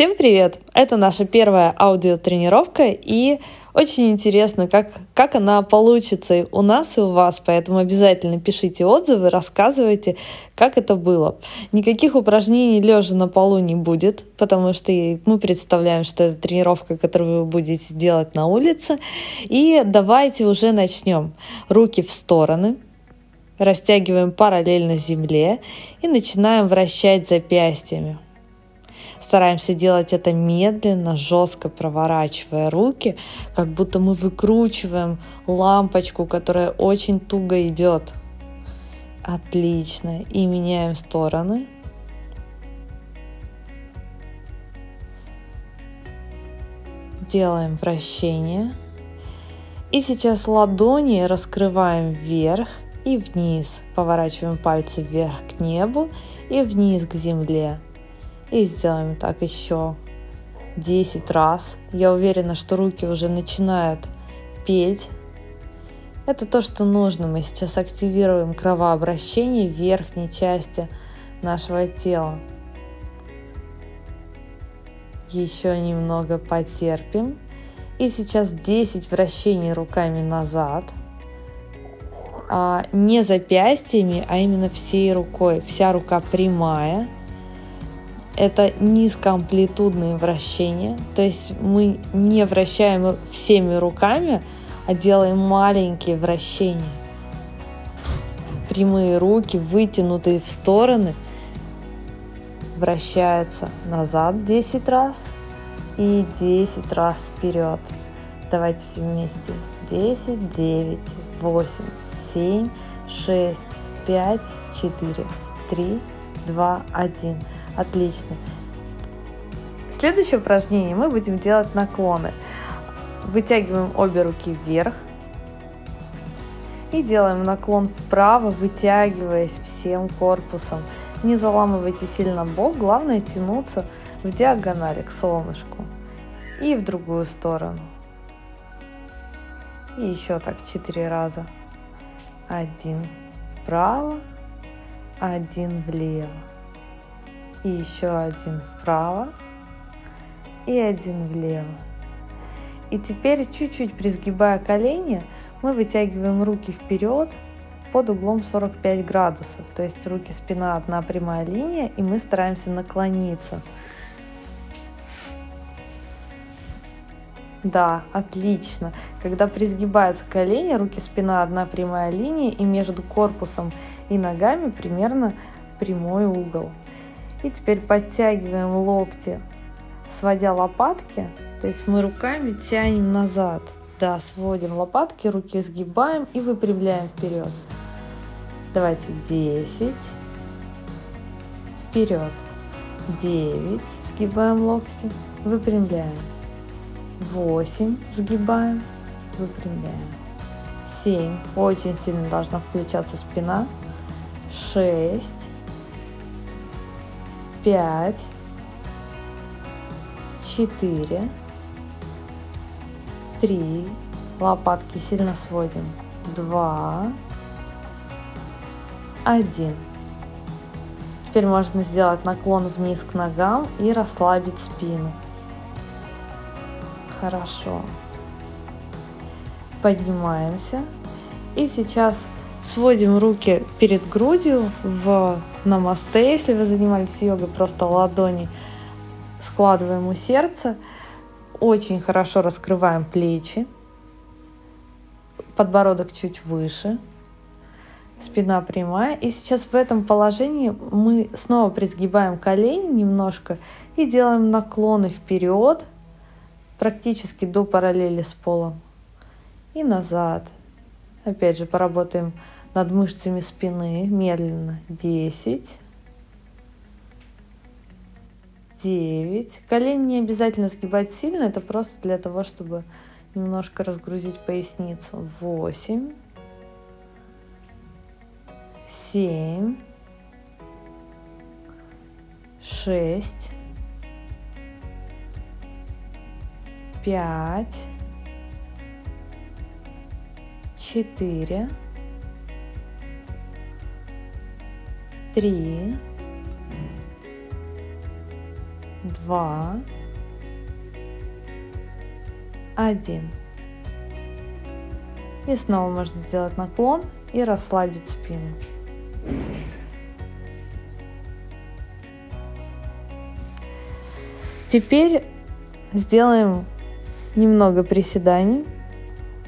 Всем привет! Это наша первая аудиотренировка, и очень интересно, как, как она получится у нас и у вас, поэтому обязательно пишите отзывы, рассказывайте, как это было. Никаких упражнений лежа на полу не будет, потому что мы представляем, что это тренировка, которую вы будете делать на улице. И давайте уже начнем. Руки в стороны, растягиваем параллельно земле и начинаем вращать запястьями. Стараемся делать это медленно, жестко проворачивая руки, как будто мы выкручиваем лампочку, которая очень туго идет. Отлично. И меняем стороны. Делаем вращение. И сейчас ладони раскрываем вверх и вниз. Поворачиваем пальцы вверх к небу и вниз к земле. И сделаем так еще 10 раз. Я уверена, что руки уже начинают петь. Это то, что нужно. Мы сейчас активируем кровообращение верхней части нашего тела. Еще немного потерпим. И сейчас 10 вращений руками назад. А не запястьями, а именно всей рукой. Вся рука прямая – это низкоамплитудные вращения, то есть мы не вращаем всеми руками, а делаем маленькие вращения. Прямые руки, вытянутые в стороны, вращаются назад 10 раз и 10 раз вперед. Давайте все вместе. 10, 9, 8, 7, 6, 5, 4, 3, 2, 1. Отлично. Следующее упражнение мы будем делать наклоны. Вытягиваем обе руки вверх и делаем наклон вправо, вытягиваясь всем корпусом. Не заламывайте сильно бок, главное тянуться в диагонали к солнышку и в другую сторону. И еще так четыре раза. Один вправо, один влево и еще один вправо и один влево. И теперь чуть-чуть призгибая колени, мы вытягиваем руки вперед под углом 45 градусов. То есть руки, спина, одна прямая линия, и мы стараемся наклониться. Да, отлично. Когда призгибаются колени, руки, спина, одна прямая линия, и между корпусом и ногами примерно прямой угол. И теперь подтягиваем локти, сводя лопатки. То есть мы руками тянем назад. Да, сводим лопатки, руки сгибаем и выпрямляем вперед. Давайте 10. Вперед. 9. Сгибаем локти. Выпрямляем. 8. Сгибаем. Выпрямляем. 7. Очень сильно должна включаться спина. 6 пять, четыре, три, лопатки сильно сводим, два, один. Теперь можно сделать наклон вниз к ногам и расслабить спину. Хорошо. Поднимаемся. И сейчас сводим руки перед грудью в намасте, если вы занимались йогой, просто ладони складываем у сердца. Очень хорошо раскрываем плечи. Подбородок чуть выше. Спина прямая. И сейчас в этом положении мы снова призгибаем колени немножко и делаем наклоны вперед, практически до параллели с полом. И назад. Опять же, поработаем над мышцами спины медленно. 10, 9. Колени не обязательно сгибать сильно, это просто для того, чтобы немножко разгрузить поясницу. 8, 7, 6, 5, 4, три, два, один. И снова можно сделать наклон и расслабить спину. Теперь сделаем немного приседаний.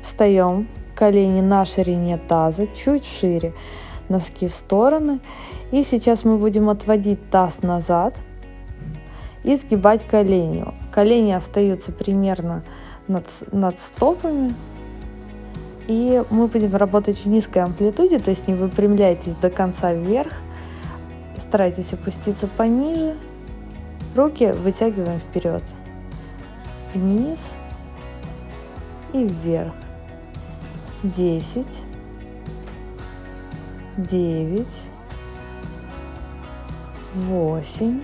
Встаем, колени на ширине таза, чуть шире, носки в стороны. И сейчас мы будем отводить таз назад и сгибать колени. Колени остаются примерно над, над стопами. И мы будем работать в низкой амплитуде, то есть не выпрямляйтесь до конца вверх. Старайтесь опуститься пониже Руки вытягиваем вперед, вниз и вверх. Десять, девять, восемь,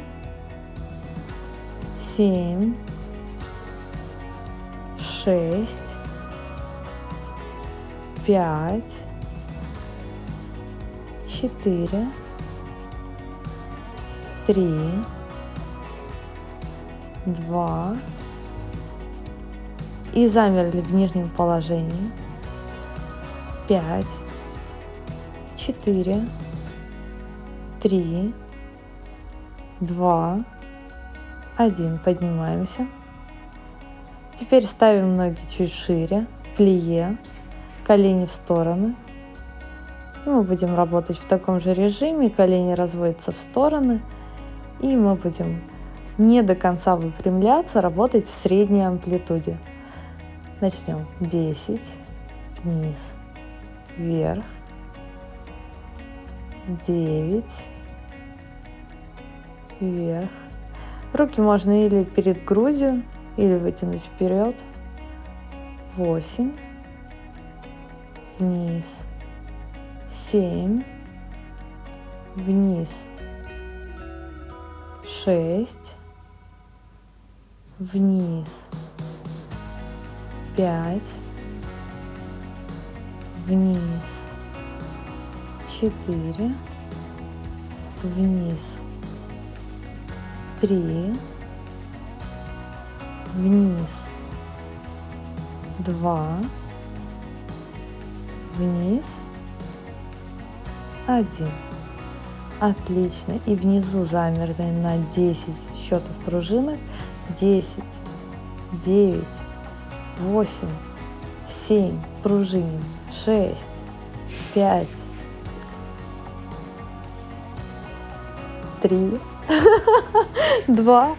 семь, шесть, пять, четыре, три, два. И замерли в нижнем положении. Пять, четыре, три, два, один. Поднимаемся. Теперь ставим ноги чуть шире, плие, колени в стороны. И мы будем работать в таком же режиме, колени разводятся в стороны, и мы будем не до конца выпрямляться, работать в средней амплитуде. Начнем. 10, вниз, вверх, 9, вверх. Руки можно или перед грудью, или вытянуть вперед. 8, вниз, 7, вниз, 6, вниз, пять, вниз, четыре, вниз, три, вниз, два, вниз, один. Отлично. И внизу замерли на 10 счетов пружинок 10, 9, 8, 7, пружиним, 6, 5, 3, 2.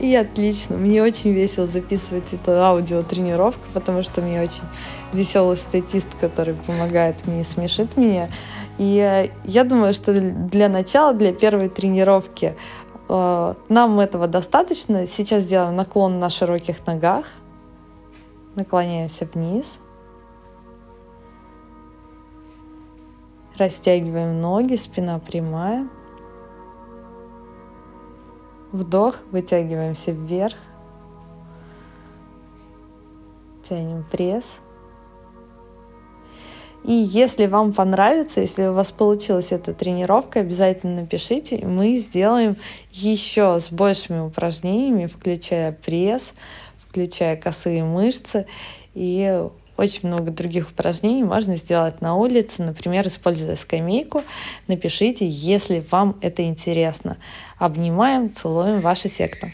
И отлично. Мне очень весело записывать эту аудиотренировку, потому что мне очень веселый статист, который помогает мне и смешит меня. И я думаю, что для начала, для первой тренировки Э, нам этого достаточно. Сейчас сделаем наклон на широких ногах. Наклоняемся вниз. Растягиваем ноги, спина прямая. Вдох, вытягиваемся вверх. Тянем пресс. И если вам понравится, если у вас получилась эта тренировка, обязательно напишите, мы сделаем еще с большими упражнениями, включая пресс, включая косые мышцы и очень много других упражнений можно сделать на улице, например, используя скамейку. Напишите, если вам это интересно. Обнимаем, целуем вашу секту.